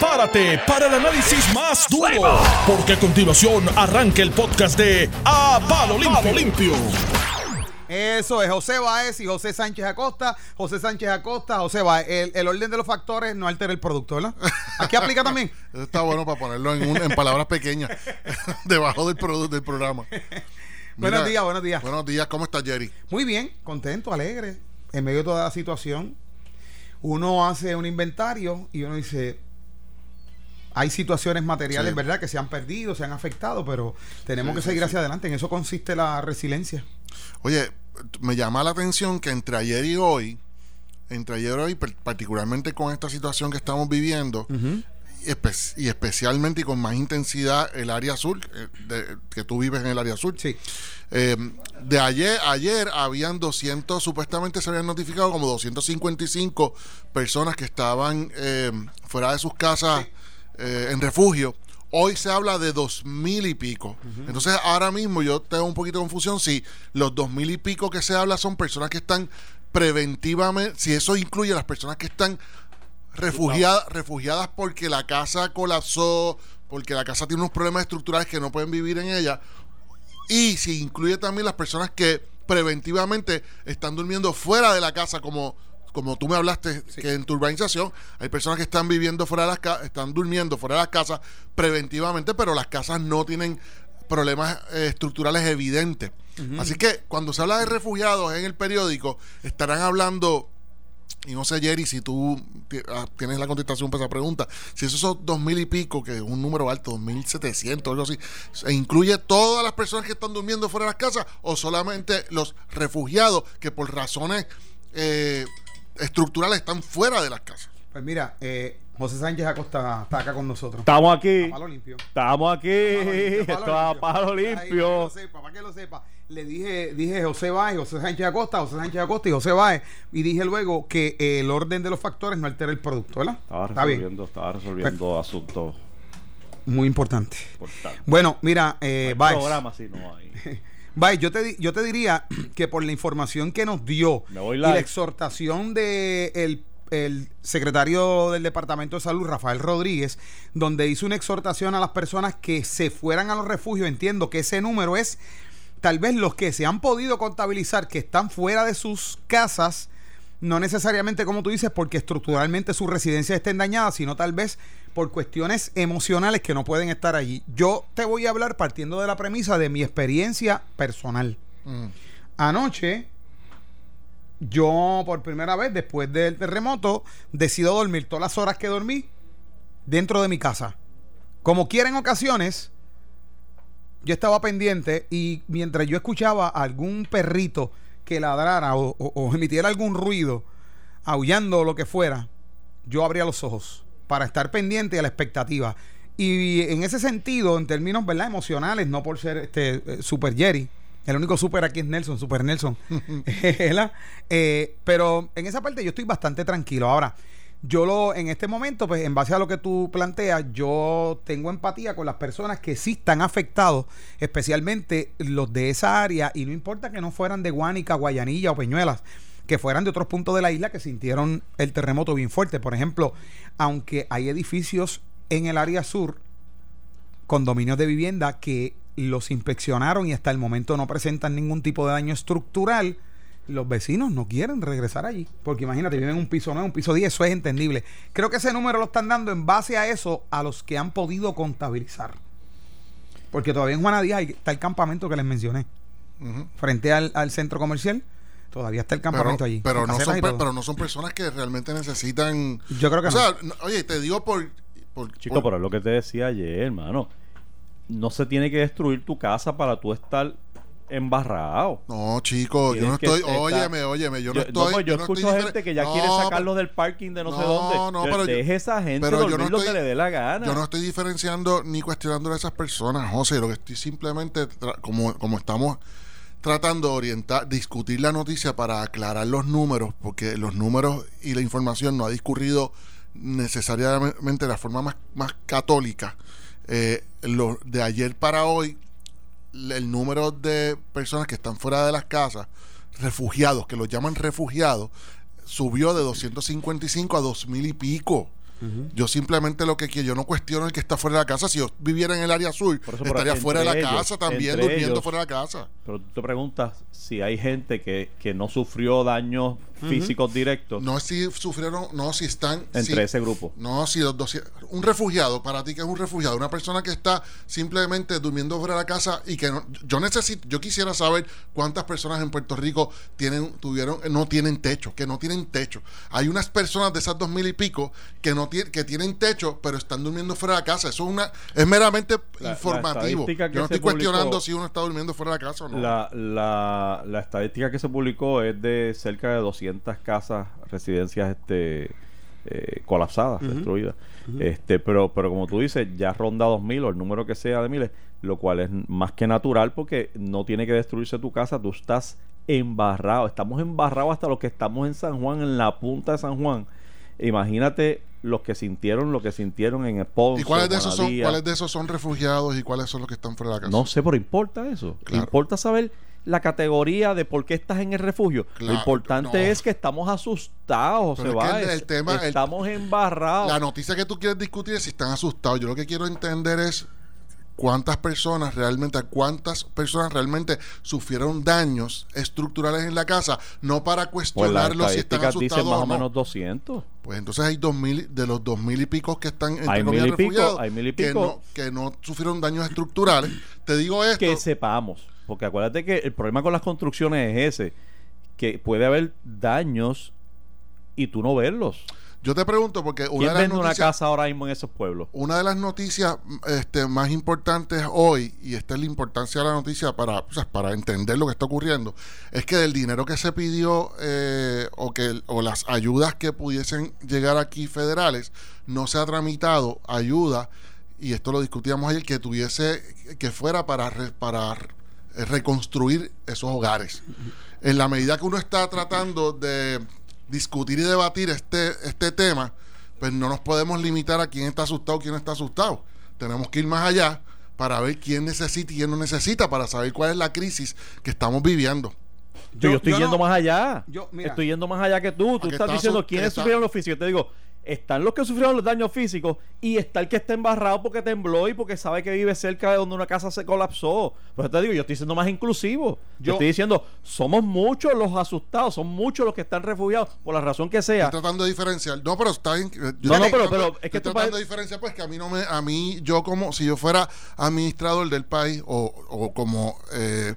prepárate para el análisis más duro, porque a continuación arranca el podcast de A Palo Limpio. Limpio. Eso es José Báez y José Sánchez Acosta. José Sánchez Acosta, José Báez. El, el orden de los factores no altera el producto, ¿verdad? Aquí aplica también. Eso está bueno para ponerlo en, un- en palabras pequeñas, debajo del, del programa. Buenos días, buenos días. Buenos días, ¿cómo estás, Jerry? Muy bien, contento, alegre. En medio de toda la situación, uno hace un inventario y uno dice, hay situaciones materiales, Sí. ¿verdad?, que se han perdido, se han afectado, pero tenemos Sí, que seguir sí. hacia adelante. En eso consiste la resiliencia. Oye, me llama la atención que entre ayer y hoy, entre ayer y hoy, particularmente con esta situación que estamos viviendo, y, espe- y especialmente y con más intensidad el área azul, eh, de- que tú vives en el área azul. Sí. Eh, de ayer, ayer habían 200, supuestamente se habían notificado como 255 personas que estaban eh, fuera de sus casas eh, en refugio. Hoy se habla de dos mil y pico. Entonces, ahora mismo yo tengo un poquito de confusión si los dos mil y pico que se habla son personas que están preventivamente, si eso incluye a las personas que están refugiadas, refugiadas porque la casa colapsó, porque la casa tiene unos problemas estructurales que no pueden vivir en ella, y si incluye también las personas que preventivamente están durmiendo fuera de la casa, como, como tú me hablaste que en tu urbanización, hay personas que están viviendo fuera de las casas, están durmiendo fuera de las casas preventivamente, pero las casas no tienen problemas eh, estructurales evidentes. Así que cuando se habla de refugiados en el periódico, estarán hablando y no sé, Jerry, si tú ah, tienes la contestación para esa pregunta, si esos son dos mil y pico, que es un número alto, dos mil setecientos, algo así, ¿se incluye todas las personas que están durmiendo fuera de las casas o solamente los refugiados que por razones eh, estructurales están fuera de las casas? Pues mira, eh, José Sánchez Acosta está acá con nosotros. Estamos aquí. A palo limpio. Estamos aquí. Esto a palo Ahí, para que limpio. lo sepa, para que lo sepa. Le dije, dije José Báez, José Sánchez Acosta, José Sánchez Acosta y José Báez. Y dije luego que eh, el orden de los factores no altera el producto, ¿verdad? Estaba Está bien. resolviendo, estaba resolviendo asuntos Muy importante. importantes. Bueno, mira, eh, Hay Báez. programa sí no hay. Báez, yo te, yo te diría que por la información que nos dio y la exhortación de el, el secretario del Departamento de Salud, Rafael Rodríguez, donde hizo una exhortación a las personas que se fueran a los refugios, entiendo que ese número es tal vez los que se han podido contabilizar que están fuera de sus casas, no necesariamente como tú dices, porque estructuralmente sus residencias estén dañadas, sino tal vez por cuestiones emocionales que no pueden estar allí. Yo te voy a hablar partiendo de la premisa de mi experiencia personal. Mm. Anoche, yo por primera vez después del terremoto, decido dormir todas las horas que dormí dentro de mi casa. Como quiera en ocasiones, yo estaba pendiente y mientras yo escuchaba a algún perrito que ladrara o, emitiera algún ruido, aullando o lo que fuera, yo abría los ojos para estar pendiente a la expectativa. Y en ese sentido, en términos ¿verdad? emocionales, no por ser este eh, Super Jerry, el único super aquí es Nelson, Super Nelson. Eh, pero en esa parte yo estoy bastante tranquilo. Ahora, yo lo, en este momento, pues en base a lo que tú planteas, yo tengo empatía con las personas que sí están afectados, especialmente los de esa área, y no importa que no fueran de Guánica, Guayanilla o Peñuelas, que fueran de otros puntos de la isla que sintieron el terremoto bien fuerte. Por ejemplo, aunque hay edificios en el área sur, condominios de vivienda que los inspeccionaron y hasta el momento no presentan ningún tipo de daño estructural, los vecinos no quieren regresar allí. Porque imagínate, viven en un piso 9, un piso 10, eso es entendible. Creo que ese número lo están dando en base a eso a los que han podido contabilizar. Porque todavía en Juana Díaz hay- está el campamento que les mencioné. Frente al, al centro comercial, todavía está el Pero, campamento allí. pero no son, pero no son personas que realmente necesitan... Yo creo que o no. sea, no- oye, te digo por... por- Chico, por- pero es lo que te decía ayer, hermano. No se tiene que destruir tu casa para tú estar embarrado. No, chico, yo no que estoy... óyeme, óyeme, yo no Yo, estoy... no, pues yo no escucho estoy gente que ya No, quiere sacarlos del parking de no, sé dónde. no, Yo- pero yo- Deje esa gente pero yo no lo que estoy- le dé la gana. Yo no estoy diferenciando ni cuestionando a esas personas, José. Lo que estoy simplemente, como, como estamos tratando de orientar, discutir la noticia para aclarar los números, porque los números y la información no ha discurrido necesariamente de la forma más, más católica. Eh, lo, de ayer para hoy, el número de personas que están fuera de las casas, refugiados, que los llaman refugiados, subió de 255 a 2000 y pico. Yo simplemente lo que quiero, yo no cuestiono el que está fuera de la casa. Si yo viviera en el área pero estaría fuera de la ellos, casa también, durmiendo ellos. fuera de la casa. Pero tú te preguntas si hay gente que, que no sufrió daños físicos directos No si sufrieron, no si están. entre si- ese grupo. No, si los dos. Un refugiado, para ti que es un refugiado, una persona que está simplemente durmiendo fuera de la casa y que no, yo necesito, yo quisiera saber cuántas personas en Puerto Rico tienen, tuvieron, no tienen techo, que no tienen techo. Hay unas personas de esas dos mil y pico que no tienen, que tienen techo, pero están durmiendo fuera de la casa. Eso es una, es meramente La- informativo. Yo no estoy cuestionando publicó- si uno está durmiendo fuera de la casa o no. La, la, la estadística que se publicó es de cerca de 200 casas, residencias este, eh, colapsadas, destruidas. este, pero, pero como tú dices, ya ronda 2.000 o el número que sea de miles, lo cual es más que natural porque no tiene que destruirse tu casa, tú estás embarrado. Estamos embarrados hasta los que estamos en San Juan, en la punta de San Juan. Imagínate los que sintieron lo que sintieron en Ponce, ¿Y cuáles de esos son, cuáles de esos son refugiados y cuáles son los que están fuera de la casa? No sé, pero importa eso. Claro. Importa saber la categoría de por qué estás en el refugio. Claro, Lo importante no. es que estamos asustados, Pero se es que va. el- el tema- el- estamos embarrados. La noticia que tú quieres discutir es si están asustados. Yo lo que quiero entender es cuántas personas realmente, a cuántas personas realmente sufrieron daños estructurales en la casa, no para pues las cuestionarlos si están asustados dicen más o o no. menos 200. Pues entonces hay dos mil, de los dos mil y pico que están entre Hay mil y pico, refugiados, hay mil y que pico. no, que no sufrieron daños estructurales. Te digo esto. Que sepamos. Porque acuérdate que el problema con las construcciones es ese. Que puede haber daños y tú no verlos. Yo te pregunto porque una ¿Quién de las vende una noticias, casa ahora mismo en esos pueblos? una de las noticias este, más importantes hoy, y esta es la importancia de la noticia para, o sea, para entender lo que está ocurriendo, es que del dinero que se pidió eh, o, que, o las ayudas que pudiesen llegar aquí federales, no se ha tramitado ayuda, y esto lo discutíamos ayer, que tuviese, que fuera para, para reconstruir esos hogares. En la medida que uno está tratando de discutir y debatir este, este tema, pues no nos podemos limitar a quién está asustado, quién no está asustado. Tenemos que ir más allá para ver quién necesita y quién no necesita, para saber cuál es la crisis que estamos viviendo. Yo, yo estoy yo yendo no- más allá. yo- mira. estoy yendo más allá que tú. Tú estás está diciendo quiénes está- sufrieron los físicos. Yo te digo, están los que sufrieron los daños físicos y está el que está embarrado porque tembló y porque sabe que vive cerca de donde una casa se colapsó. Pues te digo, yo estoy siendo más inclusivo. Yo, Yo- estoy diciendo, somos muchos los asustados, son muchos los que están refugiados por la razón que sea. Estoy tratando de diferenciar. No, pero está yo No, estoy no, pero- tratando- pero es estoy que tú tratando de diferenciar, pues que a mí no me, a mí, yo como, si yo fuera administrador del país o, o como eh,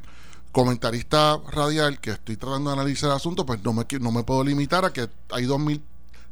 comentarista radial que estoy tratando de analizar el asunto, pues no me, no me puedo limitar a que hay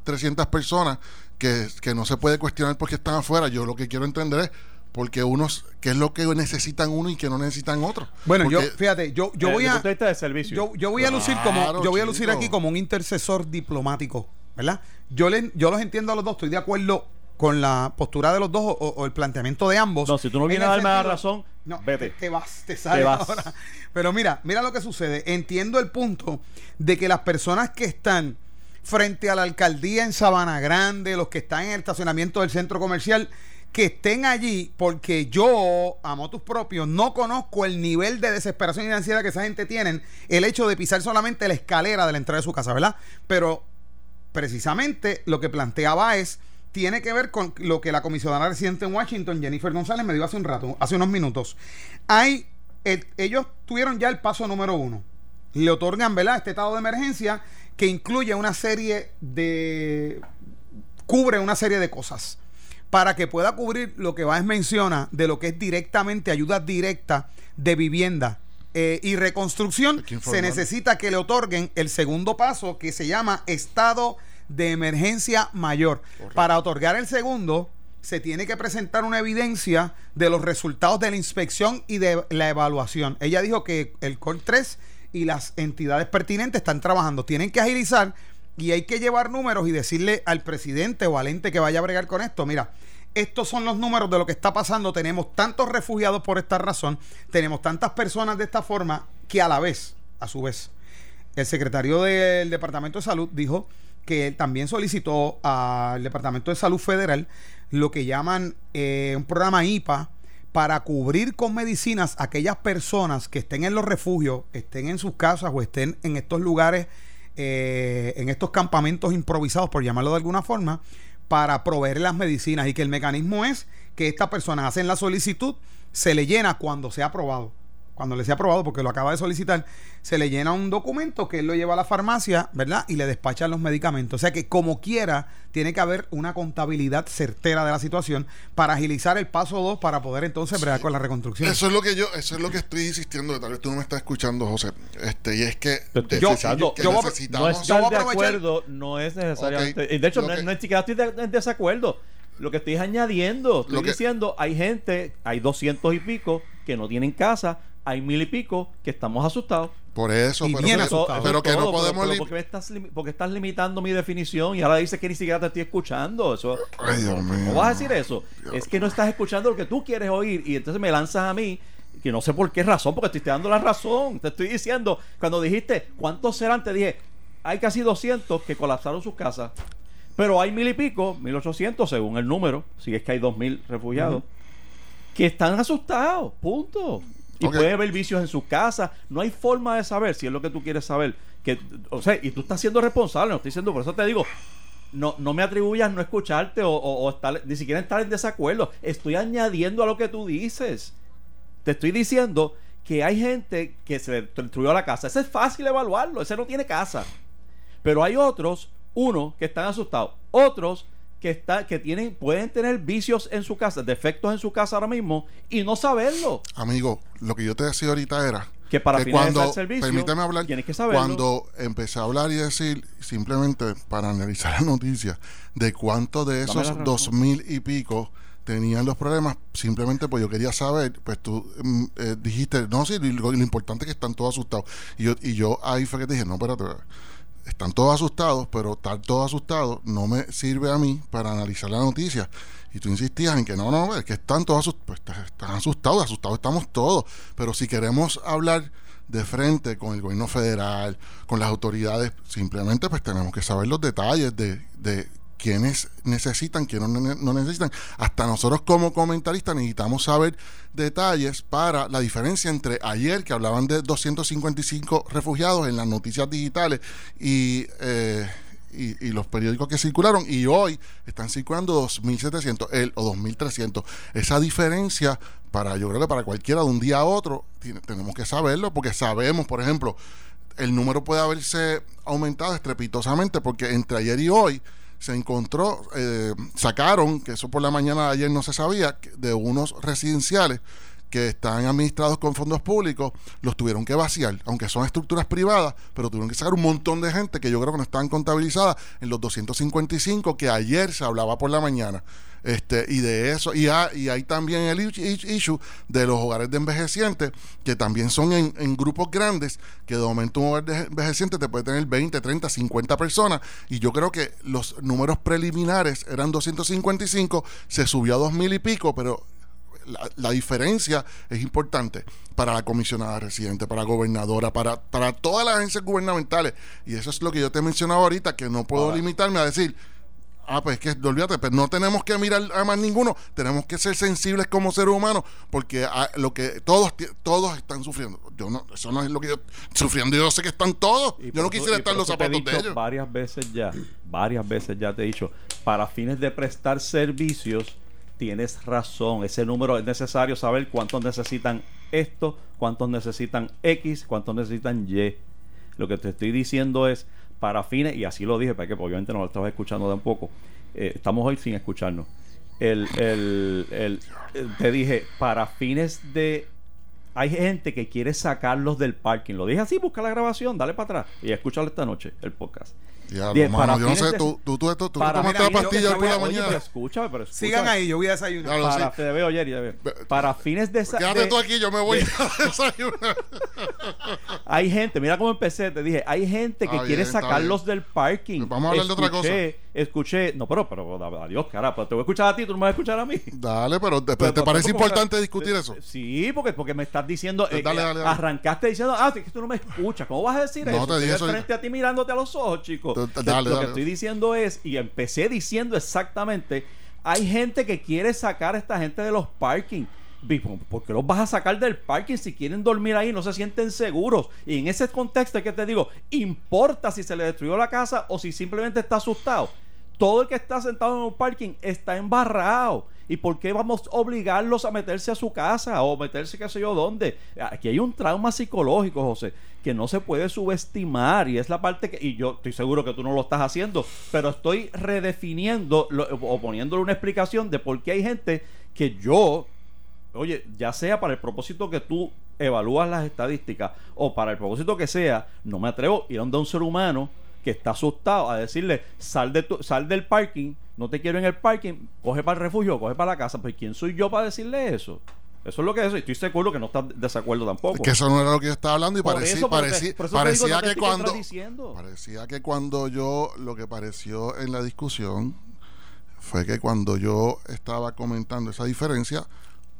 2.300 personas que, que no se puede cuestionar porque están afuera. Yo lo que quiero entender es porque unos, qué es lo que necesitan uno y que no necesitan otro. Bueno, yo, fíjate, yo, yo Eh, voy a. de servicio. Yo, yo voy a lucir como yo voy a lucir chico. aquí como un intercesor diplomático, ¿verdad? Yo le, yo los entiendo a los dos, estoy de acuerdo con la postura de los dos o, o el planteamiento de ambos. No, si tú no En vienes a darme la sentido- razón, no, vete. Te, te vas, te sales vas. ahora. Pero mira, mira lo que sucede. Entiendo el punto de que las personas que están frente a la alcaldía en Sabana Grande, los que están en el estacionamiento del centro comercial, que estén allí, porque yo, a motus propios, no conozco el nivel de desesperación y de ansiedad que esa gente tienen, el hecho de pisar solamente la escalera de la entrada de su casa, ¿verdad? Pero precisamente lo que planteaba es tiene que ver con lo que la comisionada residente en Washington, Jennifer González, me dio hace un rato, hace unos minutos. Hay, el- ellos tuvieron ya el paso número uno. Le otorgan, ¿verdad?, este estado de emergencia que incluye una serie de. cubre una serie de cosas. Para que pueda cubrir lo que Báez menciona de lo que es directamente ayuda directa de vivienda eh, y reconstrucción, se necesita que le otorguen el segundo paso que se llama estado de emergencia mayor. Para otorgar el segundo, se tiene que presentar una evidencia de los resultados de la inspección y de la evaluación. Ella dijo que el COR 3 y las entidades pertinentes están trabajando. Tienen que agilizar y hay que llevar números y decirle al presidente o al ente que vaya a bregar con esto, mira, estos son los números de lo que está pasando. Tenemos tantos refugiados por esta razón, tenemos tantas personas de esta forma que a la vez, a su vez, el secretario del Departamento de Salud dijo que él también solicitó al Departamento de Salud Federal lo que llaman eh, un programa IPA para cubrir con medicinas a aquellas personas que estén en los refugios, estén en sus casas o estén en estos lugares, eh, en estos campamentos improvisados, por llamarlo de alguna forma, para proveer las medicinas. Y que el mecanismo es que estas personas hacen la solicitud, se le llena cuando sea aprobado cuando le sea aprobado, porque lo acaba de solicitar, se le llena un documento que él lo lleva a la farmacia, ¿verdad? Y le despachan los medicamentos. O sea que como quiera, tiene que haber una contabilidad certera de la situación para agilizar el paso 2 para poder entonces bregar con la reconstrucción. Eso es lo que yo, eso es lo que estoy insistiendo, tal vez tú no me estás escuchando, José. Este, y es que, Yo- que yo no necesitamos. yo estar de acuerdo no es necesariamente. De hecho, no, que- no es siquiera estoy de- en desacuerdo. Lo que estoy es añadiendo, estoy Lo que- diciendo, hay gente, hay doscientos y pico que no tienen casa, hay mil y pico que estamos asustados. Por eso, Y pero, bien pero- asustado. pero que todo, no podemos pero lim- porque, me estás, limi- porque estás limitando mi definición y ahora dices que ni siquiera te estoy escuchando. Eso, Ay, Dios mío. ¿Cómo vas a decir eso? Es que no estás escuchando lo que tú quieres oír y entonces me lanzas a mí que no sé por qué razón, porque te estoy dando la razón. Te estoy diciendo, cuando dijiste, ¿cuántos serán? Te dije, hay casi 200 que colapsaron sus casas, pero hay mil y pico, 1800 según el número, si es que hay 2000 refugiados, que están asustados, punto. Y puede haber vicios en sus casas. No hay forma de saber si es lo que tú quieres saber. Que, o sea, y tú estás siendo responsable, no estoy diciendo, por eso te digo, no, no me atribuyas no escucharte o, o- o estar, ni siquiera estar en desacuerdo. Estoy añadiendo a lo que tú dices. Te estoy diciendo que hay gente que se destruyó la casa. Ese es fácil evaluarlo. Ese no tiene casa. Pero hay otros, uno, que están asustados. Otros que, está, que tienen, pueden tener vicios en su casa, defectos en su casa ahora mismo y no saberlo. Amigo, lo que yo te decía ahorita era Que para que cuando, el servicio, permíteme hablar, tienes que saberlo. cuando empecé a hablar y decir, simplemente para analizar la noticia, de cuánto de esos dos mil y pico tenían los problemas, simplemente pues yo quería saber, pues tú mm, eh, dijiste, no, sí, lo, lo importante es que están todos asustados. Y yo, y yo ahí fue que te dije, no, espérate, están todos asustados, pero estar todos asustados no me sirve a mí para analizar la noticia. Y tú insistías en que no, no, es que están todos asustados. Pues está- están asustados, asustados estamos todos. Pero si queremos hablar de frente con el gobierno federal, con las autoridades, simplemente pues tenemos que saber los detalles de, de quiénes necesitan, quiénes no, ne- no necesitan. Hasta nosotros como comentaristas necesitamos saber detalles para la diferencia entre ayer que hablaban de 255 refugiados en las noticias digitales y, eh, y, los periódicos que circularon y hoy están circulando 2.700 el, o 2.300. Esa diferencia para yo creo que para cualquiera de un día a otro tenemos que saberlo porque sabemos, por ejemplo, el número puede haberse aumentado estrepitosamente porque entre ayer y hoy se encontró, eh, sacaron, que eso por la mañana de ayer no se sabía, de unos residenciales que están administrados con fondos públicos, los tuvieron que vaciar, aunque son estructuras privadas, pero tuvieron que sacar un montón de gente que yo creo que no estaban contabilizadas en los 255 que ayer se hablaba por la mañana. Este, y de eso, y, ha- y hay también el issue de los hogares de envejecientes, que también son en, en grupos grandes, que de momento un hogar de envejeciente te puede tener 20, 30, 50 personas, y yo creo que los números preliminares eran 255, se subió a 2000 y pico, pero la, la diferencia es importante para la comisionada residente, para la gobernadora, para, para todas las agencias gubernamentales. Y eso es lo que yo te mencionaba ahorita, que no puedo limitarme a decir, ah, pues es que olvídate, pero no tenemos que mirar a más ninguno, tenemos que ser sensibles como seres humanos, porque ah, lo que todos todos están sufriendo. Yo no, eso no es lo que yo sufriendo, yo sé que están todos. Y Yo no quisiera estar en los eso te he zapatos de ellos. Varias veces ya, varias veces ya te he dicho, para fines de prestar servicios, tienes razón. Ese número es necesario saber cuántos necesitan esto, cuántos necesitan X, cuántos necesitan Y. Lo que te estoy diciendo es, para fines, y así lo dije, para que obviamente no lo estabas escuchando tampoco, eh, estamos hoy sin escucharnos. El, el- el- el- te dije, para fines de hay gente que quiere sacarlos del parking. Lo dije así, busca la grabación, dale para atrás y escúchalo esta noche, el podcast. Diablo, Bien, mano, para yo no fines sé, de- tú, tú, tú, tú, tú para- tomaste la pastilla yo por la Oye, mañana. escúchame, pero escúchame. Sigan ahí, yo voy a desayunar. Claro, Para, sí. te veo ayer, ya veo. Ve- Para fines de, Quédate de- tú aquí, yo me voy a desayunar. hay gente, mira cómo empecé, te dije, hay gente que quiere bien, sacarlos del parking. Vamos a hablar de otra Escuché- Escuché, no, pero, pero, adiós, cara, pero te voy a escuchar a ti, tú no me vas a escuchar a mí. Dale, pero ¿te, Pero, te parece ¿cómo importante que- discutir eso? Sí, porque, porque me estás diciendo. Pues eh, dale, eh, dale, dale. Arrancaste diciendo, ah, es que tú no me escuchas. ¿Cómo vas a decir No, eso? te dije Estoy eso. frente a ti mirándote a los ojos, chico. Dale, Lo que estoy diciendo es, y empecé diciendo exactamente, hay gente que quiere sacar a esta gente de los parking. Vi, ¿Por por qué los vas a sacar del parking si quieren dormir ahí no se sienten seguros? Y en ese contexto es que te digo, importa si se le destruyó la casa o si simplemente está asustado. todo el que está sentado en un parking está embarrado. ¿Y por qué vamos a obligarlos a meterse a su casa o meterse qué sé yo dónde? Aquí hay un trauma psicológico, José, que no se puede subestimar y es la parte que, y yo estoy seguro que tú no lo estás haciendo, pero estoy redefiniendo o poniéndole una explicación de por qué hay gente que yo, oye, ya sea para el propósito que tú evalúas las estadísticas o para el propósito que sea, no me atrevo a ir a un ser humano que está asustado a decirle sal de tu, sal del parking, no te quiero en el parking, coge para el refugio, coge para la casa. Pues ¿quién soy yo para decirle eso? Eso es lo que es. Y estoy seguro que no estás de desacuerdo tampoco. Que eso no era lo que yo estaba hablando y parecía, parecía, parecía que cuando parecía que cuando yo lo que pareció en la discusión fue que cuando yo estaba comentando esa diferencia,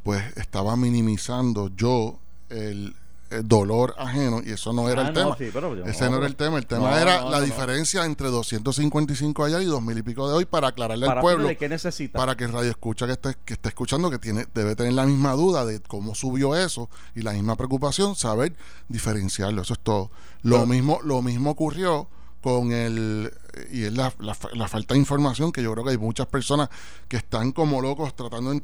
pues estaba minimizando yo el, dolor ajeno y eso no era el ah, tema. Ese no, era el tema. El tema era la diferencia entre 255 allá y 2000 y pico de hoy para aclararle al pueblo. ¿qué necesita? Para que el radio escucha que está, que está escuchando, que tiene debe tener la misma duda de cómo subió eso y la misma preocupación, saber diferenciarlo. Eso es todo. Lo, mismo, lo mismo ocurrió con el y es la, la, falta de información que yo creo que hay muchas personas que están como locos tratando de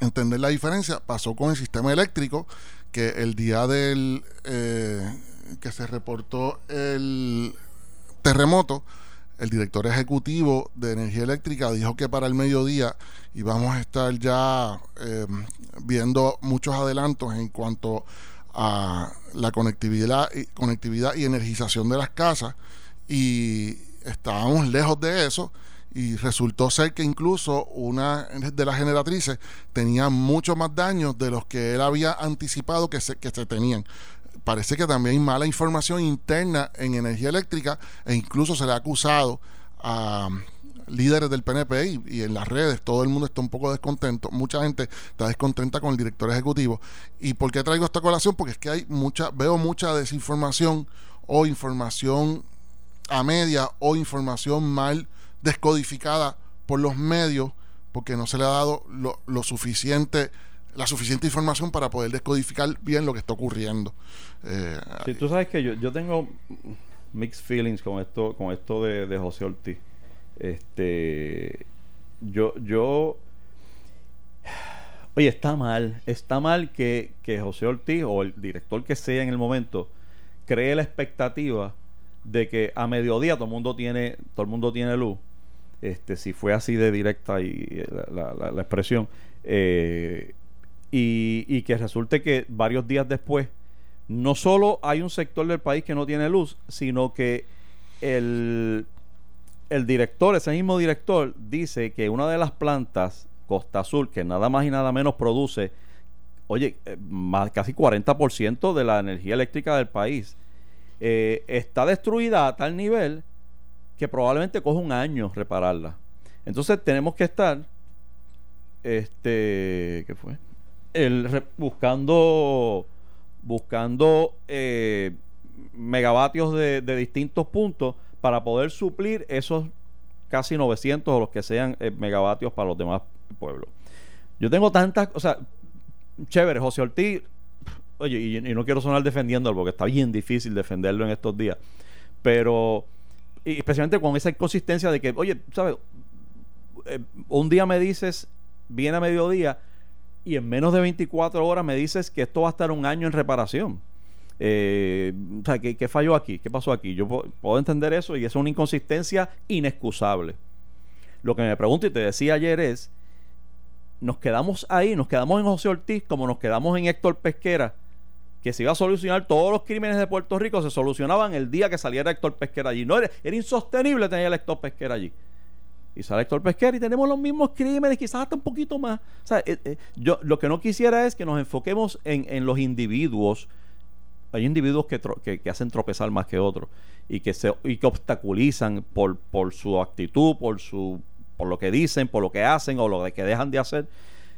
entender la diferencia pasó con el sistema eléctrico que el día del eh, que se reportó el terremoto, el director ejecutivo de energía eléctrica dijo que para el mediodía íbamos a estar ya eh, viendo muchos adelantos en cuanto a la conectividad conectividad y energización de las casas y estábamos lejos de eso y resultó ser que incluso una de las generatrices tenía mucho más daños de los que él había anticipado que se, que se tenían. Parece que también hay mala información interna en energía eléctrica e incluso se le ha acusado a líderes del PNP y, en las redes todo el mundo está un poco descontento, mucha gente está descontenta con el director ejecutivo. ¿Y por qué traigo esta colación? Porque es que hay mucha, veo mucha desinformación o información a media o información mal descodificada por los medios porque no se le ha dado lo, suficiente la suficiente información para poder descodificar bien lo que está ocurriendo. Eh, tú sabes que yo, yo tengo mixed feelings con esto con esto de, de José Ortiz. Este yo yo Oye, está mal, está mal que, que José Ortiz o el director que sea en el momento cree la expectativa de que a mediodía todo el mundo tiene todo el mundo tiene luz este, si fue así de directa y eh, la, expresión, eh, y, que resulte que varios días después, no solo hay un sector del país que no tiene luz, sino que el, el director, ese mismo director, dice que una de las plantas, Costa Azul, que nada más y nada menos produce, oye, eh, más, casi 40% de la energía eléctrica del país, está destruida a tal nivel que probablemente coge un año repararla. Entonces tenemos que estar, este, ¿qué fue? El, buscando, buscando eh, megavatios de, distintos puntos para poder suplir esos casi 900 o los que sean eh, megavatios para los demás pueblos. Yo tengo tantas, o sea, chévere, José Ortiz, oye, y, y no quiero sonar defendiéndolo porque está bien difícil defenderlo en estos días, pero y especialmente con esa inconsistencia de que, oye, ¿sabes? Eh, un día me dices, viene a mediodía, y en menos de 24 horas me dices que esto va a estar un año en reparación. Eh, o sea, ¿qué, falló aquí? ¿Qué pasó aquí? Yo puedo, entender eso y es una inconsistencia inexcusable. Lo que me pregunto y te decía ayer es, nos quedamos ahí, nos quedamos en José Ortiz como nos quedamos en Héctor Pesquera que se iba a solucionar todos los crímenes de Puerto Rico, se solucionaban el día que saliera Héctor Pesquera allí. No, era, era insostenible tener a Héctor Pesquera allí. Y sale Héctor Pesquera y tenemos los mismos crímenes, quizás hasta un poquito más. O sea, eh, eh, yo lo que no quisiera es que nos enfoquemos en, los individuos. Hay individuos que, que, hacen tropezar más que otros y que, se, y que obstaculizan por, por su actitud, por, su, por lo que dicen, por lo que hacen o lo que dejan de hacer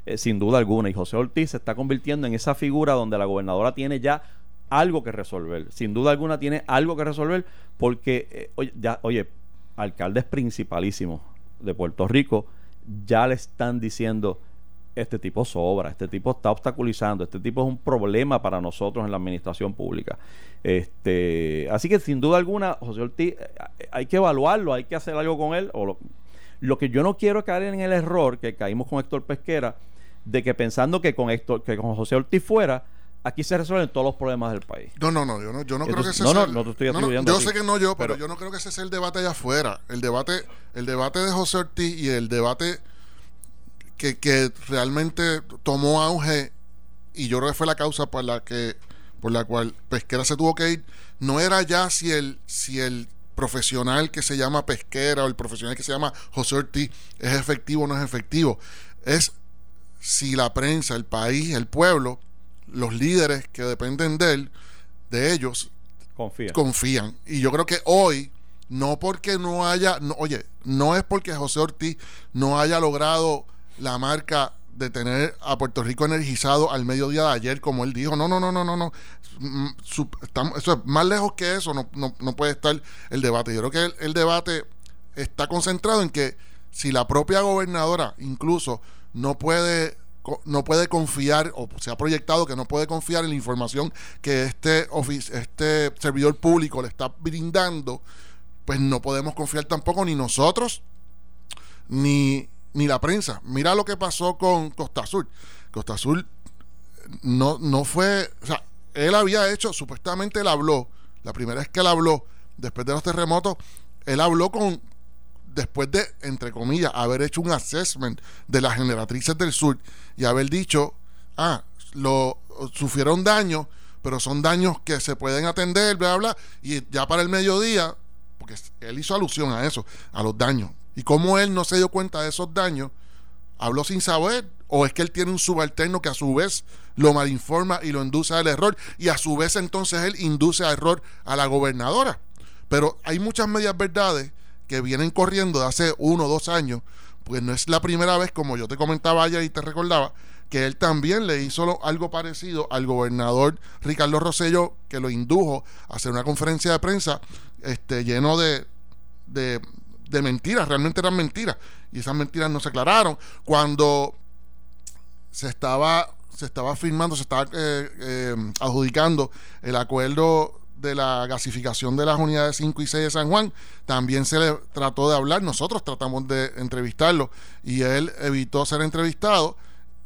eh, sin duda alguna. Y José Ortiz se está convirtiendo en esa figura donde la gobernadora tiene ya algo que resolver. Sin duda alguna tiene algo que resolver porque, eh, oye, ya, oye, alcaldes principalísimos de Puerto Rico ya le están diciendo este tipo sobra, este tipo está obstaculizando, este tipo es un problema para nosotros en la administración pública. Este, así que sin duda alguna, José Ortiz, eh, hay que evaluarlo, hay que hacer algo con él. O Lo que yo no quiero caer en el error que caímos con Héctor Pesquera, de que pensando que con Héctor, que con José Ortiz fuera, aquí se resuelven todos los problemas del país. No, no, no, yo no, yo no creo que ese no, sea no, el- no te estoy no, Yo sé que no yo, pero, Pero- yo no creo que ese sea el debate allá afuera. El debate, el debate de José Ortiz y el debate que, que realmente tomó auge y yo creo que fue la causa por la que por la cual Pesquera se tuvo que ir no era ya si el si el profesional que se llama Pesquera o el profesional que se llama José Ortiz es efectivo o no es efectivo es si la prensa, el país, el pueblo, los líderes que dependen de él, de ellos, Confía. confían. Y yo creo que hoy, no porque no haya, no, oye, no es porque José Ortiz no haya logrado la marca de tener a Puerto Rico energizado al mediodía de ayer, como él dijo. No, no, no, no, no, no. Mm, su- estamos- eso es más lejos que eso, no, no, no puede estar el debate. Yo creo que el, el debate está concentrado en que si la propia gobernadora incluso no puede no puede confiar o se ha proyectado que no puede confiar en la información que este ofic- este servidor público le está brindando pues no podemos confiar tampoco ni nosotros ni, ni la prensa. Mira lo que pasó con Costa Azul. Costa Azul no, no fue, o sea, él había hecho, supuestamente él habló, la primera vez que él habló, después de los terremotos, él habló con, después de, entre comillas, haber hecho un assessment de las generatrices del sur y haber dicho, ah, lo sufrieron daños, pero son daños que se pueden atender, bla, bla, y ya para el mediodía, porque él hizo alusión a eso, a los daños. Y como él no se dio cuenta de esos daños, habló sin saber, o es que él tiene un subalterno que a su vez lo malinforma y lo induce al error, y a su vez entonces él induce a error a la gobernadora. Pero hay muchas medias verdades que vienen corriendo de hace uno o dos años, pues no es la primera vez, como yo te comentaba ayer y te recordaba, que él también le hizo algo parecido al gobernador Ricardo Rosello, que lo indujo a hacer una conferencia de prensa este, lleno de, de, de mentiras, realmente eran mentiras, y esas mentiras no se aclararon. Cuando se estaba, se estaba firmando, se estaba eh, eh, adjudicando el acuerdo de la gasificación de las unidades 5 y 6 de San Juan, también se le trató de hablar, nosotros tratamos de entrevistarlo y él evitó ser entrevistado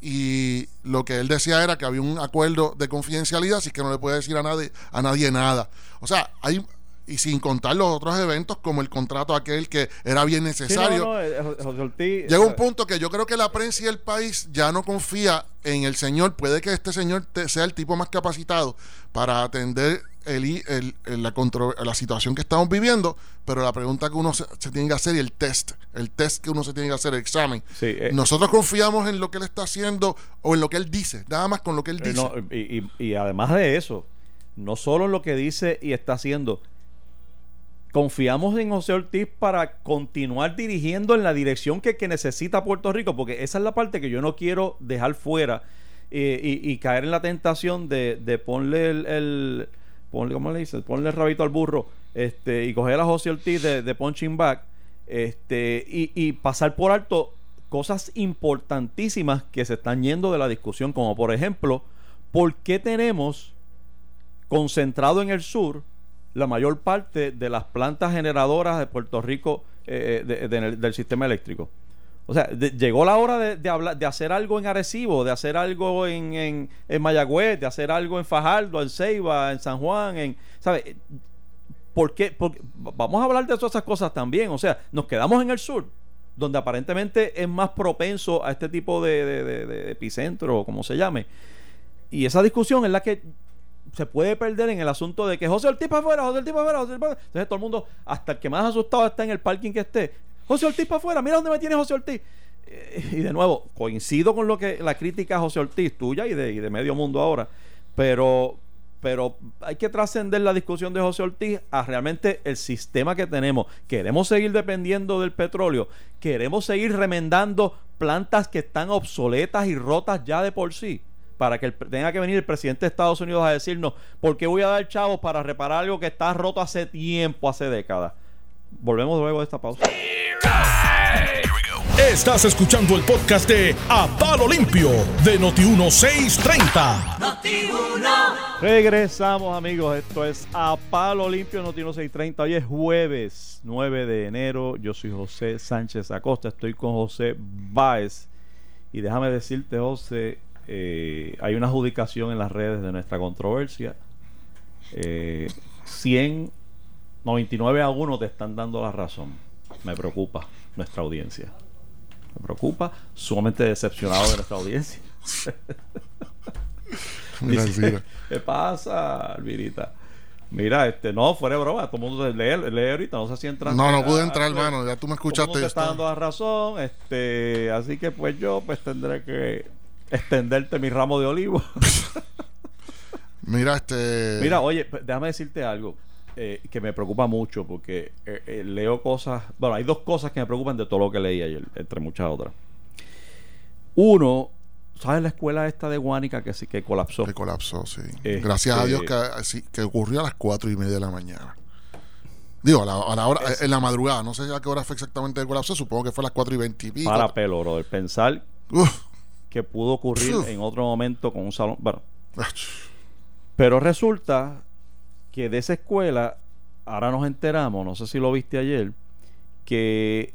y lo que él decía era que había un acuerdo de confidencialidad, así que no le puede decir a nadie, a nadie nada. O sea, hay y sin contar los otros eventos como el contrato aquel que era bien Sí, no, necesario. no, eh, Jo- José Ortiz, Llega un eh, punto que yo creo que la prensa y el país ya no confía en el señor. Puede que este señor te- sea el tipo más capacitado para atender el, el- el- la, contro- la situación que estamos viviendo, pero la pregunta que uno se, se tiene que hacer y el test, el test que uno se tiene que hacer, el examen. Sí, eh, Nosotros confiamos en lo que él está haciendo o en lo que él dice, nada más con lo que él Eh, dice. no, y, y- y además de eso, no solo en lo que dice y está haciendo, confiamos en José Ortiz para continuar dirigiendo en la dirección que, que necesita Puerto Rico, porque esa es la parte que yo no quiero dejar fuera eh, y, y caer en la tentación de, de ponle el- ponle, ¿cómo le dice? Ponle el rabito al burro este, y coger a José Ortiz de, de punching back este, y, y pasar por alto cosas importantísimas que se están yendo de la discusión, como por ejemplo, ¿por qué tenemos concentrado en el sur la mayor parte de las plantas generadoras de Puerto Rico eh, de- del sistema eléctrico? O sea, llegó la hora de, hablar, de hacer algo en Arecibo, de hacer algo en, en, en Mayagüez, de hacer algo en Fajardo, en Ceiba, en San Juan, en, ¿sabes? ¿Por qué? Porque vamos a hablar de todas esas cosas también. O sea, nos quedamos en el sur, donde aparentemente es más propenso a este tipo de, de- de- epicentro, o como se llame. Y esa discusión es la que se puede perder en el asunto de que José Ortiz para afuera, José Ortiz para afuera, José Ortiz para afuera. Entonces todo el mundo, hasta el que más asustado está en el parking que esté, José Ortiz para afuera, mira dónde me tiene José Ortiz. Eh, y de nuevo, coincido con lo que la crítica a José Ortiz, tuya y de, y de medio mundo ahora, pero, pero hay que trascender la discusión de José Ortiz a realmente el sistema que tenemos. Queremos seguir dependiendo del petróleo, queremos seguir remendando plantas que están obsoletas y rotas ya de por sí para que tenga que venir el presidente de Estados Unidos a decirnos por qué voy a dar chavos para reparar algo que está roto hace tiempo, hace décadas. Volvemos luego de esta pausa. Estás escuchando el podcast de A Palo Limpio de Noti1630. Noti uno, Regresamos amigos, esto es A Palo Limpio Notino 630, hoy es jueves 9 de enero, yo soy José Sánchez Acosta, estoy con José Báez. Y déjame decirte José, eh, hay una adjudicación en las redes de nuestra controversia, eh, 100, 99 a 1 te están dando la razón, me preocupa nuestra audiencia, me preocupa, sumamente decepcionado de nuestra audiencia. Mira, Dice. ¿Qué pasa, Alvirita? Mira, este, no, fuera de broma, todo el mundo lee, lee ahorita, no sé si entran. No, no pude entrar, hermano. Ya tú me todo el escuchaste. te está dando la razón, este, así que pues yo pues tendré que extenderte mi ramo de olivo. Mira, este. Mira, oye, pues, déjame decirte algo eh, que me preocupa mucho porque eh, eh, leo cosas, bueno, hay dos cosas que me preocupan de todo lo que leí ayer, entre muchas otras. Uno, ¿sabes la escuela esta de Guánica que sí que colapsó? Que colapsó, sí. Este- Gracias a Dios que, sí, que ocurrió a las cuatro y media de la mañana. Digo, a la, a la hora, en la madrugada. No sé a qué hora fue exactamente el colapso. Supongo que fue a las cuatro y veinte y pico. Para pelo, brother. Pensar Uf. que pudo ocurrir Uf. en otro momento con un salón. Bueno, pero resulta que de esa escuela, ahora nos enteramos, no sé si lo viste ayer, que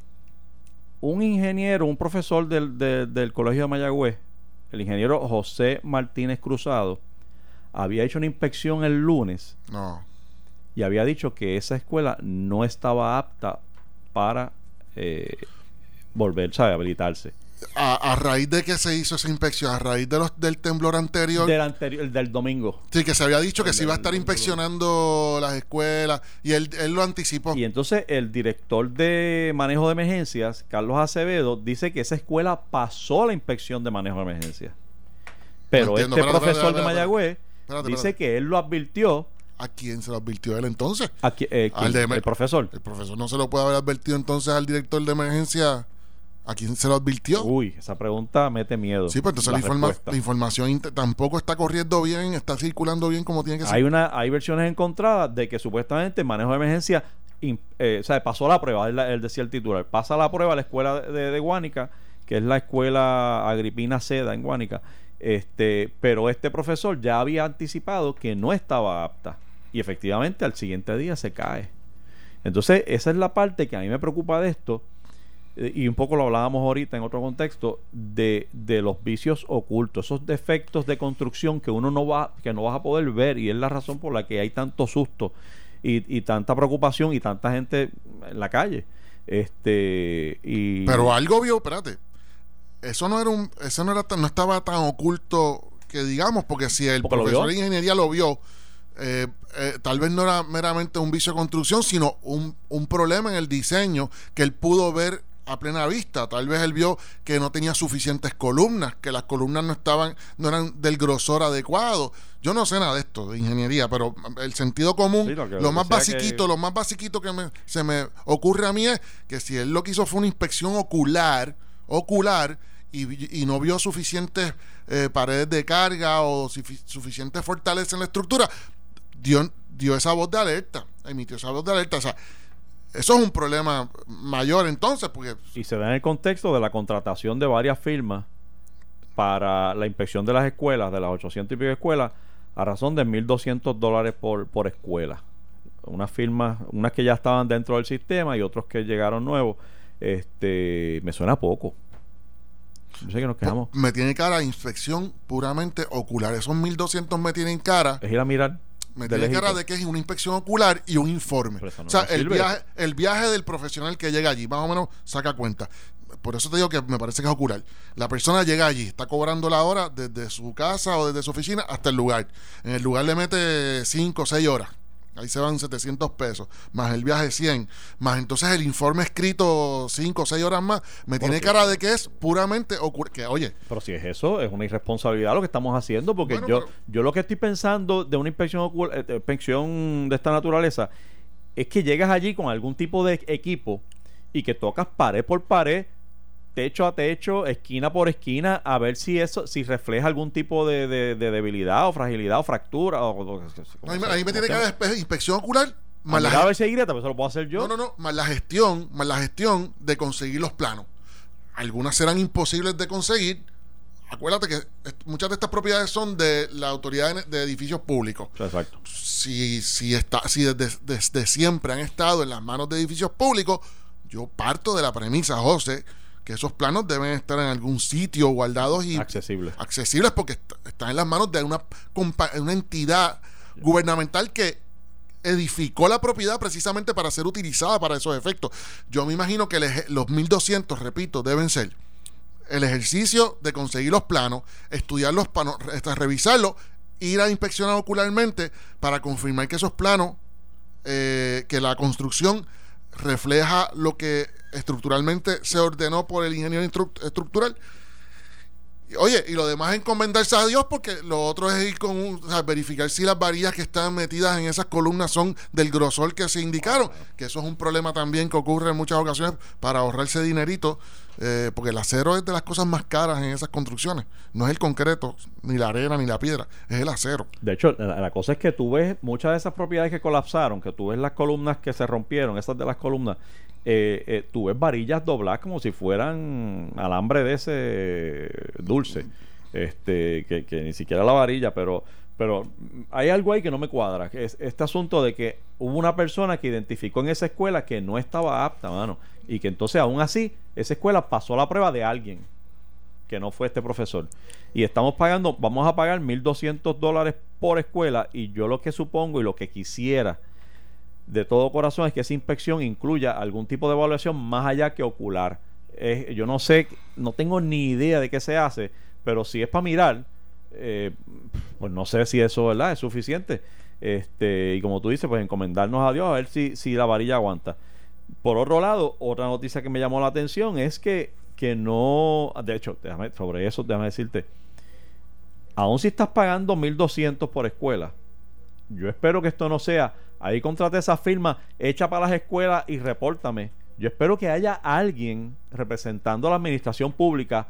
un ingeniero, un profesor del, de- del Colegio de Mayagüez, el ingeniero José Martínez Cruzado, había hecho una inspección el lunes No. y había dicho que esa escuela no estaba apta para eh, volver, ¿sabe? Habilitarse. A, a raíz de que se hizo esa inspección, a raíz de los, del temblor anterior, Del anterior, del domingo. sí, que se había dicho que El se iba a estar inspeccionando las escuelas y él, él lo anticipó. Y entonces el director de manejo de emergencias, Carlos Acevedo, dice que esa escuela pasó la inspección de manejo de emergencias. Pero entiendo, este espérate, profesor espérate, de. Mayagüez dice que él lo advirtió. ¿A quién se lo advirtió él entonces? Eh, Al de- el profesor. El profesor no se lo puede haber advertido entonces al director de emergencia. ¿A quién se lo advirtió? Uy, esa pregunta mete miedo. Sí, pues entonces la, informa- respuesta. la información tampoco está corriendo bien, está circulando bien como tiene que ser. Hay una, hay versiones encontradas de que supuestamente el manejo de emergencia eh, o sea, pasó la prueba, él, él decía el titular, pasa la prueba a la escuela de, de Guánica, que es la escuela Agripina Seda en Guánica, este, pero este profesor ya había anticipado que no estaba apta y efectivamente al siguiente día se cae. Entonces, esa es la parte que a mí me preocupa de esto, y un poco lo hablábamos ahorita en otro contexto, de, de los vicios ocultos, esos defectos de construcción que uno no va, que no vas a poder ver, y es la razón por la que hay tanto susto y, y tanta preocupación y tanta gente en la calle. Este y Pero algo vio, espérate. Eso no era un, eso no era tan- no estaba tan oculto que digamos, porque si el Porque profesor de ingeniería lo vio, eh, eh, tal vez no era meramente un vicio de construcción, sino un, un problema en el diseño que él pudo ver a plena vista. Tal vez él vio que no tenía suficientes columnas, que las columnas no estaban, no eran del grosor adecuado. Yo no sé nada de esto, de ingeniería, pero el sentido común, Sí, lo que- lo lo más sea que- basiquito, lo más basiquito que me- se me ocurre a mí es que si él lo que hizo fue una inspección ocular, ocular, y, y no vio suficientes eh, paredes de carga o sufi- suficiente fortaleza en la estructura, dio, dio esa voz de alerta, emitió esa voz de alerta. O sea, eso es un problema mayor entonces, porque y se da en el contexto de la contratación de varias firmas para la inspección de las escuelas, de las 800 y pico escuelas, a razón de 1.200 dólares por, por escuela. Unas firmas, unas que ya estaban dentro del sistema y otros que llegaron nuevos. Este, me suena poco. Yo sé que nos quedamos. me tiene cara inspección puramente ocular. Esos 1200 me tienen cara Es ir a mirar. Me de tiene cara de que es una inspección ocular y un informe. No o sea, el viaje, el viaje del profesional que llega allí, más o menos saca cuenta. Por eso te digo que me parece que es ocular. La persona llega allí, está cobrando la hora desde su casa o desde su oficina hasta el lugar. En el lugar le mete 5 o 6 horas. Ahí se van 700 pesos, más el viaje 100, más entonces el informe escrito 5 o 6 horas más. Me tiene qué? cara de que es puramente. Que, oye, Pero si es eso, es una irresponsabilidad lo que estamos haciendo, porque Bueno, yo, pero- yo lo que estoy pensando de una inspección, ocul- eh, eh, inspección de esta naturaleza es que llegas allí con algún tipo de equipo y que tocas pared por pared, techo a techo, esquina por esquina, a ver si eso, si refleja algún tipo de, de- de debilidad o fragilidad o fractura. O, o- o- ahí, me- ahí me tiene sea. de inspección ocular. Más la a ver si hay grieta, eso lo puedo hacer yo. No, no, no, más la gestión, más la gestión de conseguir los planos. Algunas serán imposibles de conseguir, acuérdate que muchas de estas propiedades son de la autoridad de, de edificios públicos. Exacto. Si, si, está, si desde, desde siempre han estado en las manos de edificios públicos, yo parto de la premisa, José, que esos planos deben estar en algún sitio guardados y Accesible. accesibles porque est- están en las manos de una, entidad gubernamental que edificó la propiedad precisamente para ser utilizada para esos efectos. Yo me imagino que el los 1200, repito, deben ser el ejercicio de conseguir los planos, estudiar los planos, re- revisarlos, ir a inspeccionar ocularmente para confirmar que esos planos, eh, que la construcción refleja lo que estructuralmente se ordenó por el ingeniero estructural. Oye, y lo demás es encomendarse a Dios porque lo otro es ir con un, o sea, verificar si las varillas que están metidas en esas columnas son del grosor que se indicaron, que eso es un problema también que ocurre en muchas ocasiones para ahorrarse dinerito, eh, porque el acero es de las cosas más caras en esas construcciones, no es el concreto, ni la arena, ni la piedra, es el acero. De hecho, la, la cosa es que tú ves muchas de esas propiedades que colapsaron, que tú ves las columnas que se rompieron, esas de las columnas, eh, eh, varillas dobladas como si fueran alambre de ese dulce, este, que, ni siquiera la varilla, pero, pero hay algo ahí que no me cuadra, es este asunto de que hubo una persona que identificó en esa escuela que no estaba apta, mano, y que entonces aún así esa escuela pasó la prueba de alguien que no fue este profesor. Y estamos pagando, vamos a pagar 1.200 dólares por escuela y yo lo que supongo y lo que quisiera de todo corazón es que esa inspección incluya algún tipo de evaluación más allá que ocular. Yo no sé, no tengo ni idea de qué se hace, pero si es para mirar, eh, pues no sé si eso ¿verdad? es suficiente. Este, y como tú dices, pues encomendarnos a Dios a ver si, si la varilla aguanta. Por otro lado, otra noticia que me llamó la atención es que, que no, de hecho, déjame, sobre eso déjame decirte, aun si estás pagando 1.200 por escuela, yo espero que esto no sea, ahí contraté esa firma, echa para las escuelas y repórtame. Yo espero que haya alguien representando a la administración pública